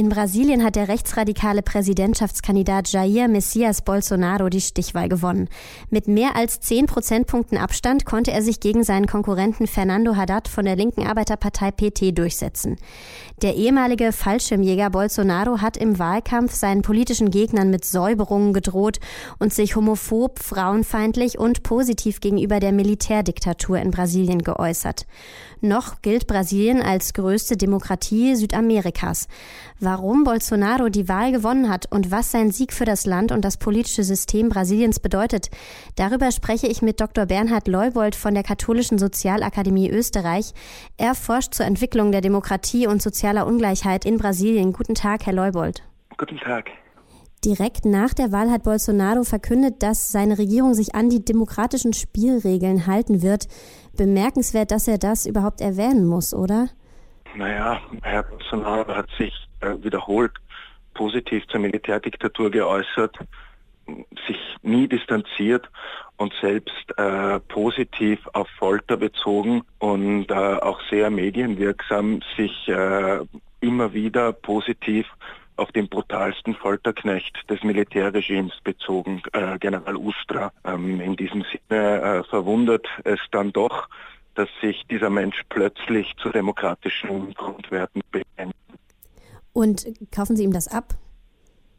In Brasilien hat der rechtsradikale Präsidentschaftskandidat Jair Messias Bolsonaro die Stichwahl gewonnen. Mit mehr als 10 Prozentpunkten Abstand konnte er sich gegen seinen Konkurrenten Fernando Haddad von der linken Arbeiterpartei PT durchsetzen. Der ehemalige Fallschirmjäger Bolsonaro hat im Wahlkampf seinen politischen Gegnern mit Säuberungen gedroht und sich homophob, frauenfeindlich und positiv gegenüber der Militärdiktatur in Brasilien geäußert. Noch gilt Brasilien als größte Demokratie Südamerikas. Warum Bolsonaro die Wahl gewonnen hat und was sein Sieg für das Land und das politische System Brasiliens bedeutet, darüber spreche ich mit Dr. Bernhard Leubold von der Katholischen Sozialakademie Österreich. Er forscht zur Entwicklung der Demokratie und sozialer Ungleichheit in Brasilien. Guten Tag, Herr Leubold. Guten Tag. Direkt nach der Wahl hat Bolsonaro verkündet, dass seine Regierung sich an die demokratischen Spielregeln halten wird. Bemerkenswert, dass er das überhaupt erwähnen muss, oder? Naja, Herr Bolsonaro hat sich wiederholt positiv zur Militärdiktatur geäußert, sich nie distanziert und selbst äh, positiv auf Folter bezogen und äh, auch sehr medienwirksam sich äh, immer wieder positiv auf den brutalsten Folterknecht des Militärregimes bezogen, äh, General Ustra. Ähm, in diesem Sinne äh, verwundert es dann doch, dass sich dieser Mensch plötzlich zu demokratischen Grundwerten bekennt. Und kaufen Sie ihm das ab?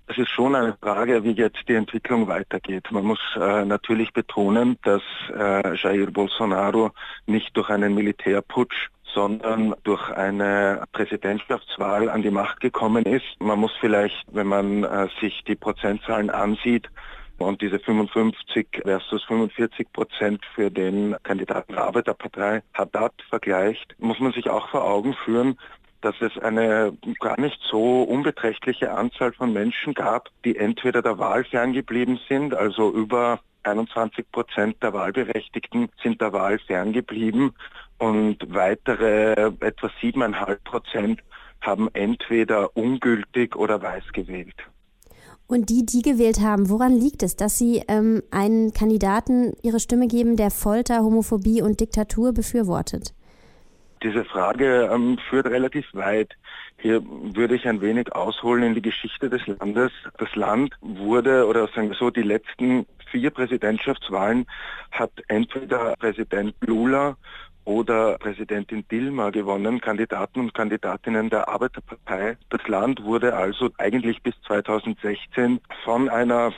Es ist schon eine Frage, wie jetzt die Entwicklung weitergeht. Man muss äh, natürlich betonen, dass äh, Jair Bolsonaro nicht durch einen Militärputsch sondern durch eine Präsidentschaftswahl an die Macht gekommen ist. Man muss vielleicht, wenn man äh, sich die Prozentzahlen ansieht, und diese 55 versus 45 Prozent für den Kandidaten der Arbeiterpartei Haddad vergleicht, muss man sich auch vor Augen führen, dass es eine gar nicht so unbeträchtliche Anzahl von Menschen gab, die entweder der Wahl ferngeblieben sind, also über 21 Prozent der Wahlberechtigten sind der Wahl ferngeblieben und weitere etwa siebeneinhalb Prozent haben entweder ungültig oder weiß gewählt. Und die, die gewählt haben, woran liegt es, dass sie ähm, einen Kandidaten ihre Stimme geben, der Folter, Homophobie und Diktatur befürwortet? Diese Frage ähm, führt relativ weit. Hier würde ich ein wenig ausholen in die Geschichte des Landes. Das Land wurde, oder sagen wir so, die letzten vier Präsidentschaftswahlen hat entweder Präsident Lula oder Präsidentin Dilma gewonnen, Kandidaten und Kandidatinnen der Arbeiterpartei. Das Land wurde also eigentlich bis 2016 von einer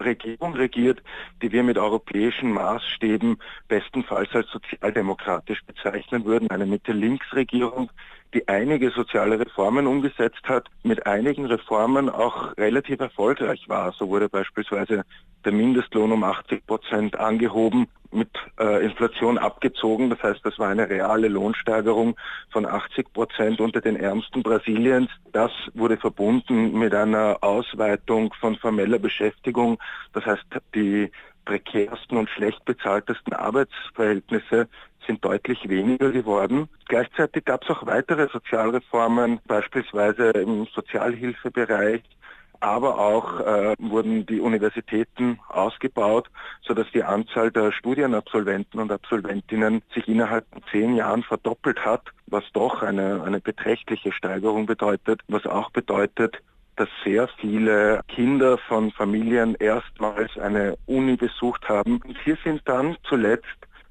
Regierung regiert, die wir mit europäischen Maßstäben bestenfalls als sozialdemokratisch bezeichnen würden, eine Mitte-Links-Regierung, die einige soziale Reformen umgesetzt hat, mit einigen Reformen auch relativ erfolgreich war. So wurde beispielsweise der Mindestlohn um 80 Prozent angehoben, mit äh, Inflation abgezogen. Das heißt, das war eine reale Lohnsteigerung von 80 Prozent unter den Ärmsten Brasiliens. Das wurde verbunden mit einer Ausweitung von formeller Beschäftigung. Das heißt, die prekärsten und schlecht bezahltesten Arbeitsverhältnisse sind deutlich weniger geworden. Gleichzeitig gab es auch weitere Sozialreformen, beispielsweise im Sozialhilfebereich, aber auch äh, wurden die Universitäten ausgebaut, sodass die Anzahl der Studienabsolventen und Absolventinnen sich innerhalb von zehn Jahren verdoppelt hat, was doch eine, eine beträchtliche Steigerung bedeutet, was auch bedeutet, dass sehr viele Kinder von Familien erstmals eine Uni besucht haben. Und hier sind dann zuletzt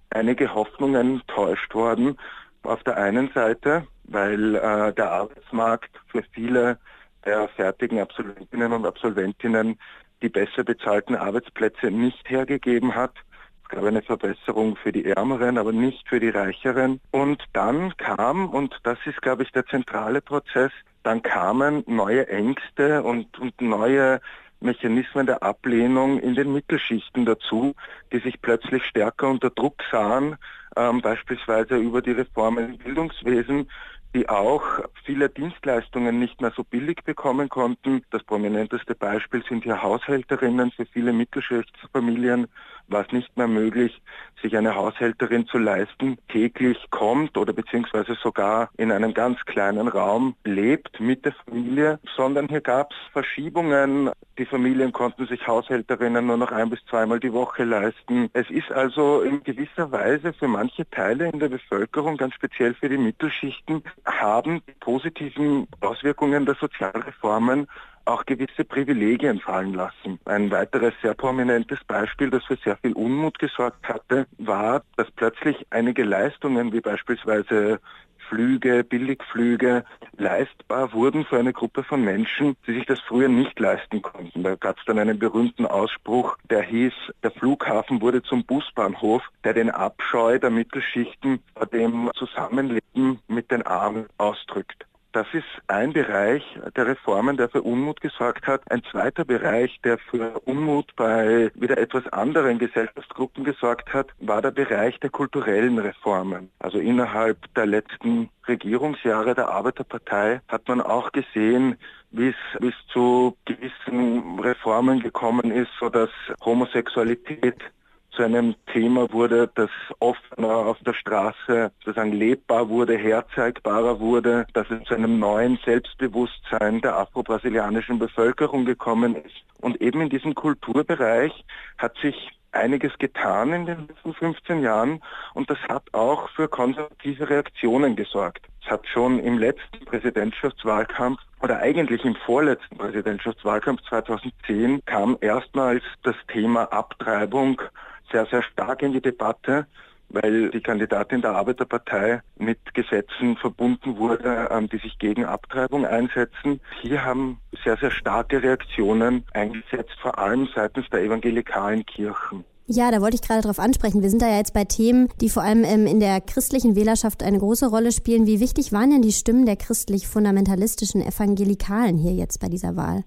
einige Hoffnungen täuscht worden. Auf der einen Seite, weil äh, der Arbeitsmarkt für viele der fertigen Absolventinnen und Absolventinnen die besser bezahlten Arbeitsplätze nicht hergegeben hat. Es gab eine Verbesserung für die Ärmeren, aber nicht für die Reicheren. Und dann kam, und das ist, glaube ich, der zentrale Prozess, dann kamen neue Ängste und, und neue Mechanismen der Ablehnung in den Mittelschichten dazu, die sich plötzlich stärker unter Druck sahen, ähm, beispielsweise über die Reformen im Bildungswesen, die auch viele Dienstleistungen nicht mehr so billig bekommen konnten. Das prominenteste Beispiel sind hier Haushälterinnen. Für viele Mittelschichtsfamilien war es nicht mehr möglich, sich eine Haushälterin zu leisten, täglich kommt oder beziehungsweise sogar in einem ganz kleinen Raum lebt mit der Familie, sondern hier gab es Verschiebungen, Die Familien konnten sich Haushälterinnen nur noch ein bis zweimal die Woche leisten. Es ist also in gewisser Weise für manche Teile in der Bevölkerung, ganz speziell für die Mittelschichten, haben die positiven Auswirkungen der Sozialreformen auch gewisse Privilegien fallen lassen. Ein weiteres sehr prominentes Beispiel, das für sehr viel Unmut gesorgt hatte, war, dass plötzlich einige Leistungen wie beispielsweise Flüge, Billigflüge leistbar wurden für eine Gruppe von Menschen, die sich das früher nicht leisten konnten. Da gab es dann einen berühmten Ausspruch, der hieß, der Flughafen wurde zum Busbahnhof, der den Abscheu der Mittelschichten vor dem Zusammenleben mit den Armen ausdrückt. Das ist ein Bereich der Reformen, der für Unmut gesorgt hat. Ein zweiter Bereich, der für Unmut bei wieder etwas anderen Gesellschaftsgruppen gesorgt hat, war der Bereich der kulturellen Reformen. Also innerhalb der letzten Regierungsjahre der Arbeiterpartei hat man auch gesehen, wie es zu gewissen Reformen gekommen ist, so dass Homosexualität zu einem Thema wurde, das offener auf der Straße sozusagen lebbar wurde, herzeigbarer wurde, dass es zu einem neuen Selbstbewusstsein der afro-brasilianischen Bevölkerung gekommen ist. Und eben in diesem Kulturbereich hat sich einiges getan in den letzten 15 Jahren und das hat auch für konservative Reaktionen gesorgt. Es hat schon im letzten Präsidentschaftswahlkampf oder eigentlich im vorletzten Präsidentschaftswahlkampf 2010 kam erstmals das Thema Abtreibung sehr, sehr stark in die Debatte, weil die Kandidatin der Arbeiterpartei mit Gesetzen verbunden wurde, ähm, die sich gegen Abtreibung einsetzen. Hier haben sehr, sehr starke Reaktionen eingesetzt, vor allem seitens der evangelikalen Kirchen. Ja, da wollte ich gerade darauf ansprechen. Wir sind da ja jetzt bei Themen, die vor allem ähm, in der christlichen Wählerschaft eine große Rolle spielen. Wie wichtig waren denn die Stimmen der christlich-fundamentalistischen Evangelikalen hier jetzt bei dieser Wahl?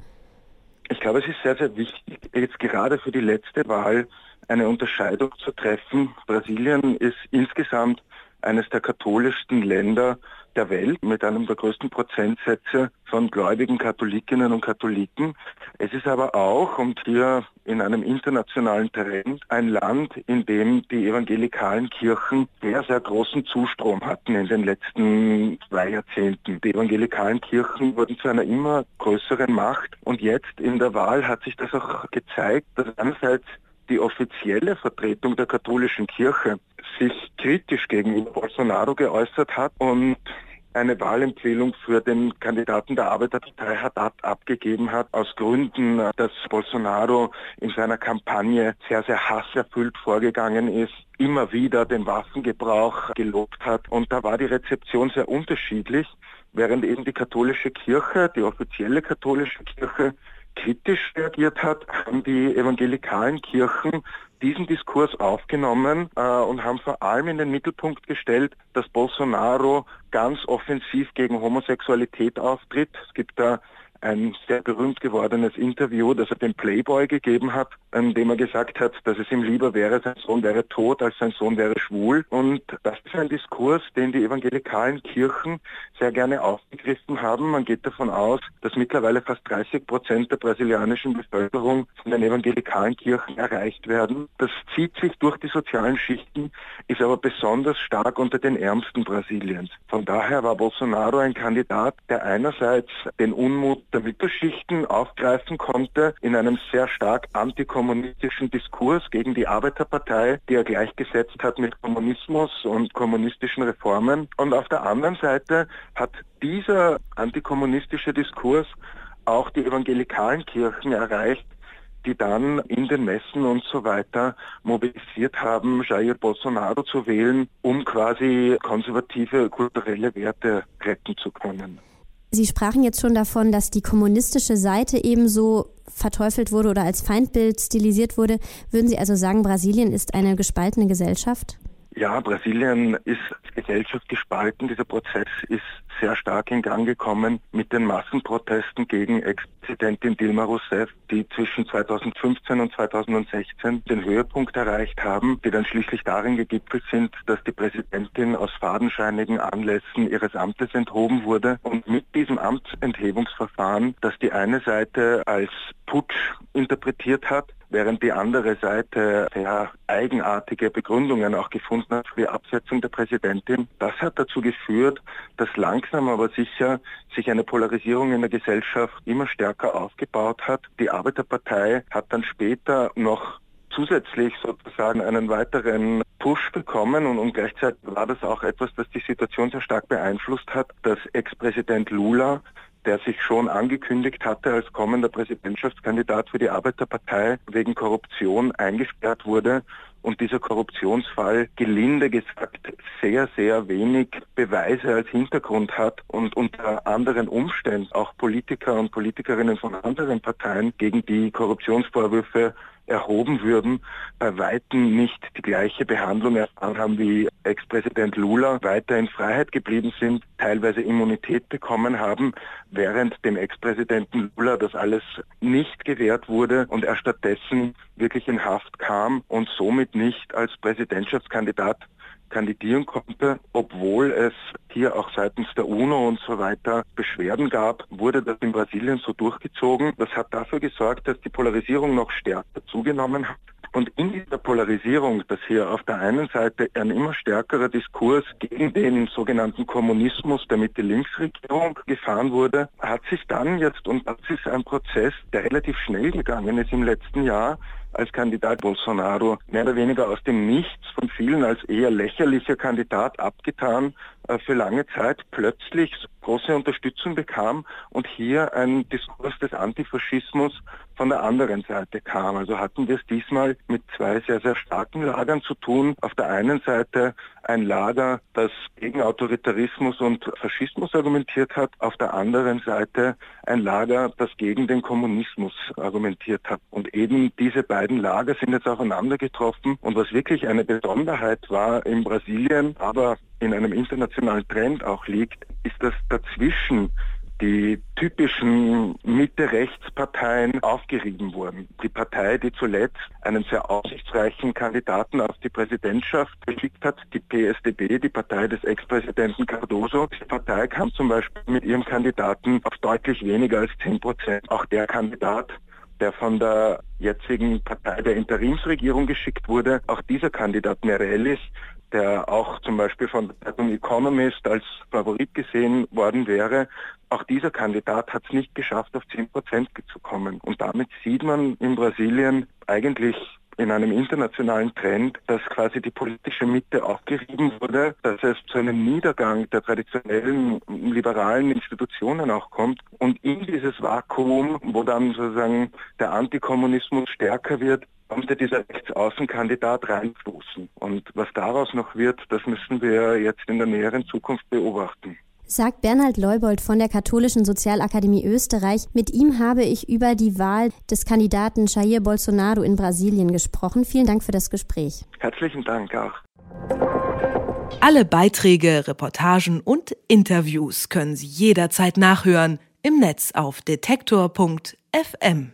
Ich glaube, es ist sehr, sehr wichtig, jetzt gerade für die letzte Wahl eine Unterscheidung zu treffen. Brasilien ist insgesamt eines der katholischsten Länder der Welt mit einem der größten Prozentsätze von gläubigen Katholikinnen und Katholiken. Es ist aber auch, und hier in einem internationalen Trend, ein Land, in dem die evangelikalen Kirchen sehr, sehr großen Zustrom hatten in den letzten zwei Jahrzehnten. Die evangelikalen Kirchen wurden zu einer immer größeren Macht und jetzt in der Wahl hat sich das auch gezeigt, dass einerseits die offizielle Vertretung der katholischen Kirche sich kritisch gegenüber Bolsonaro geäußert hat und eine Wahlempfehlung für den Kandidaten der Arbeiterpartei Haddad abgegeben hat, aus Gründen, dass Bolsonaro in seiner Kampagne sehr, sehr hasserfüllt vorgegangen ist, immer wieder den Waffengebrauch gelobt hat. Und da war die Rezeption sehr unterschiedlich, während eben die katholische Kirche, die offizielle katholische Kirche, kritisch reagiert hat, haben die evangelikalen Kirchen diesen Diskurs aufgenommen äh, und haben vor allem in den Mittelpunkt gestellt, dass Bolsonaro ganz offensiv gegen Homosexualität auftritt. Es gibt da ein sehr berühmt gewordenes Interview, das er dem Playboy gegeben hat, in dem er gesagt hat, dass es ihm lieber wäre, sein Sohn wäre tot, als sein Sohn wäre schwul. Und das ist ein Diskurs, den die evangelikalen Kirchen sehr gerne aufgegriffen haben. Man geht davon aus, dass mittlerweile fast 30 Prozent der brasilianischen Bevölkerung von den evangelikalen Kirchen erreicht werden. Das zieht sich durch die sozialen Schichten, ist aber besonders stark unter den Ärmsten Brasiliens. Von daher war Bolsonaro ein Kandidat, der einerseits den Unmut der Mittelschichten aufgreifen konnte in einem sehr stark antikommunistischen Diskurs gegen die Arbeiterpartei, die er gleichgesetzt hat mit Kommunismus und kommunistischen Reformen. Und auf der anderen Seite hat dieser antikommunistische Diskurs auch die evangelikalen Kirchen erreicht, die dann in den Messen und so weiter mobilisiert haben, Jair Bolsonaro zu wählen, um quasi konservative kulturelle Werte retten zu können. Sie sprachen jetzt schon davon, dass die kommunistische Seite ebenso verteufelt wurde oder als Feindbild stilisiert wurde. Würden Sie also sagen, Brasilien ist eine gespaltene Gesellschaft? Ja, Brasilien ist Gesellschaft gespalten. Dieser Prozess ist sehr stark in Gang gekommen mit den Massenprotesten gegen Ex-Präsidentin Dilma Rousseff, die zwischen 2015 und 2016 den Höhepunkt erreicht haben, die dann schließlich darin gegipfelt sind, dass die Präsidentin aus fadenscheinigen Anlässen ihres Amtes enthoben wurde. Und mit diesem Amtsenthebungsverfahren, das die eine Seite als Putsch interpretiert hat, während die andere Seite sehr eigenartige Begründungen auch gefunden hat für die Absetzung der Präsidentin. Das hat dazu geführt, dass langsam langsam aber sicher sich eine Polarisierung in der Gesellschaft immer stärker aufgebaut hat. Die Arbeiterpartei hat dann später noch zusätzlich sozusagen einen weiteren Push bekommen und, und gleichzeitig war das auch etwas, das die Situation sehr stark beeinflusst hat, dass Ex-Präsident Lula der sich schon angekündigt hatte als kommender Präsidentschaftskandidat für die Arbeiterpartei wegen Korruption eingesperrt wurde und dieser Korruptionsfall gelinde gesagt sehr, sehr wenig Beweise als Hintergrund hat und unter anderen Umständen auch Politiker und Politikerinnen von anderen Parteien gegen die Korruptionsvorwürfe erhoben würden, bei Weitem nicht die gleiche Behandlung erfahren haben wie Ex-Präsident Lula, weiter in Freiheit geblieben sind, teilweise Immunität bekommen haben, während dem Ex-Präsidenten Lula das alles nicht gewährt wurde und er stattdessen wirklich in Haft kam und somit nicht als Präsidentschaftskandidat kandidieren konnte, obwohl es hier auch seitens der UNO und so weiter Beschwerden gab, wurde das in Brasilien so durchgezogen. Das hat dafür gesorgt, dass die Polarisierung noch stärker zugenommen hat. Und in dieser Polarisierung, dass hier auf der einen Seite ein immer stärkerer Diskurs gegen den sogenannten Kommunismus der Mitte-Links-Regierung gefahren wurde, hat sich dann jetzt, und das ist ein Prozess, der relativ schnell gegangen ist im letzten Jahr, als Kandidat Bolsonaro mehr oder weniger aus dem Nichts von vielen als eher lächerlicher Kandidat abgetan für lange Zeit plötzlich große Unterstützung bekam und hier ein Diskurs des Antifaschismus von der anderen Seite kam. Also hatten wir es diesmal mit zwei sehr, sehr starken Lagern zu tun. Auf der einen Seite ein Lager, das gegen Autoritarismus und Faschismus argumentiert hat, auf der anderen Seite ein Lager, das gegen den Kommunismus argumentiert hat. Und eben diese beiden Lager sind jetzt aufeinander getroffen. Und was wirklich eine Besonderheit war in Brasilien, aber in einem internationalen Trend auch liegt, ist, dass dazwischen die typischen Mitte-Rechts-Parteien aufgerieben wurden. Die Partei, die zuletzt einen sehr aussichtsreichen Kandidaten auf die Präsidentschaft geschickt hat, die PSDB, die Partei des Ex-Präsidenten Cardoso. Die Partei kam zum Beispiel mit ihrem Kandidaten auf deutlich weniger als 10 Prozent. Auch der Kandidat der von der jetzigen Partei der Interimsregierung geschickt wurde. Auch dieser Kandidat Meirelles der auch zum Beispiel von der Zeitung Economist als Favorit gesehen worden wäre, auch dieser Kandidat hat es nicht geschafft, auf 10 Prozent zu kommen. Und damit sieht man in Brasilien eigentlich in einem internationalen Trend, dass quasi die politische Mitte aufgerieben wurde, dass es zu einem Niedergang der traditionellen liberalen Institutionen auch kommt. Und in dieses Vakuum, wo dann sozusagen der Antikommunismus stärker wird, konnte dieser Rechtsaußenkandidat reinstoßen. Und was daraus noch wird, das müssen wir jetzt in der näheren Zukunft beobachten. Sagt Bernhard Leubold von der Katholischen Sozialakademie Österreich. Mit ihm habe ich über die Wahl des Kandidaten Jair Bolsonaro in Brasilien gesprochen. Vielen Dank für das Gespräch. Herzlichen Dank auch. Alle Beiträge, Reportagen und Interviews können Sie jederzeit nachhören im Netz auf detektor.fm.